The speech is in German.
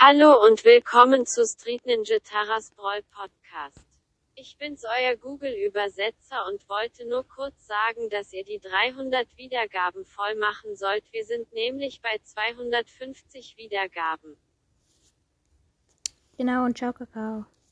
Hallo und willkommen zu Street Ninja Taras Brawl Podcast. Ich bin's euer Google-Übersetzer und wollte nur kurz sagen, dass ihr die 300 Wiedergaben voll machen sollt. Wir sind nämlich bei 250 Wiedergaben. Genau, und ciao, Kakao.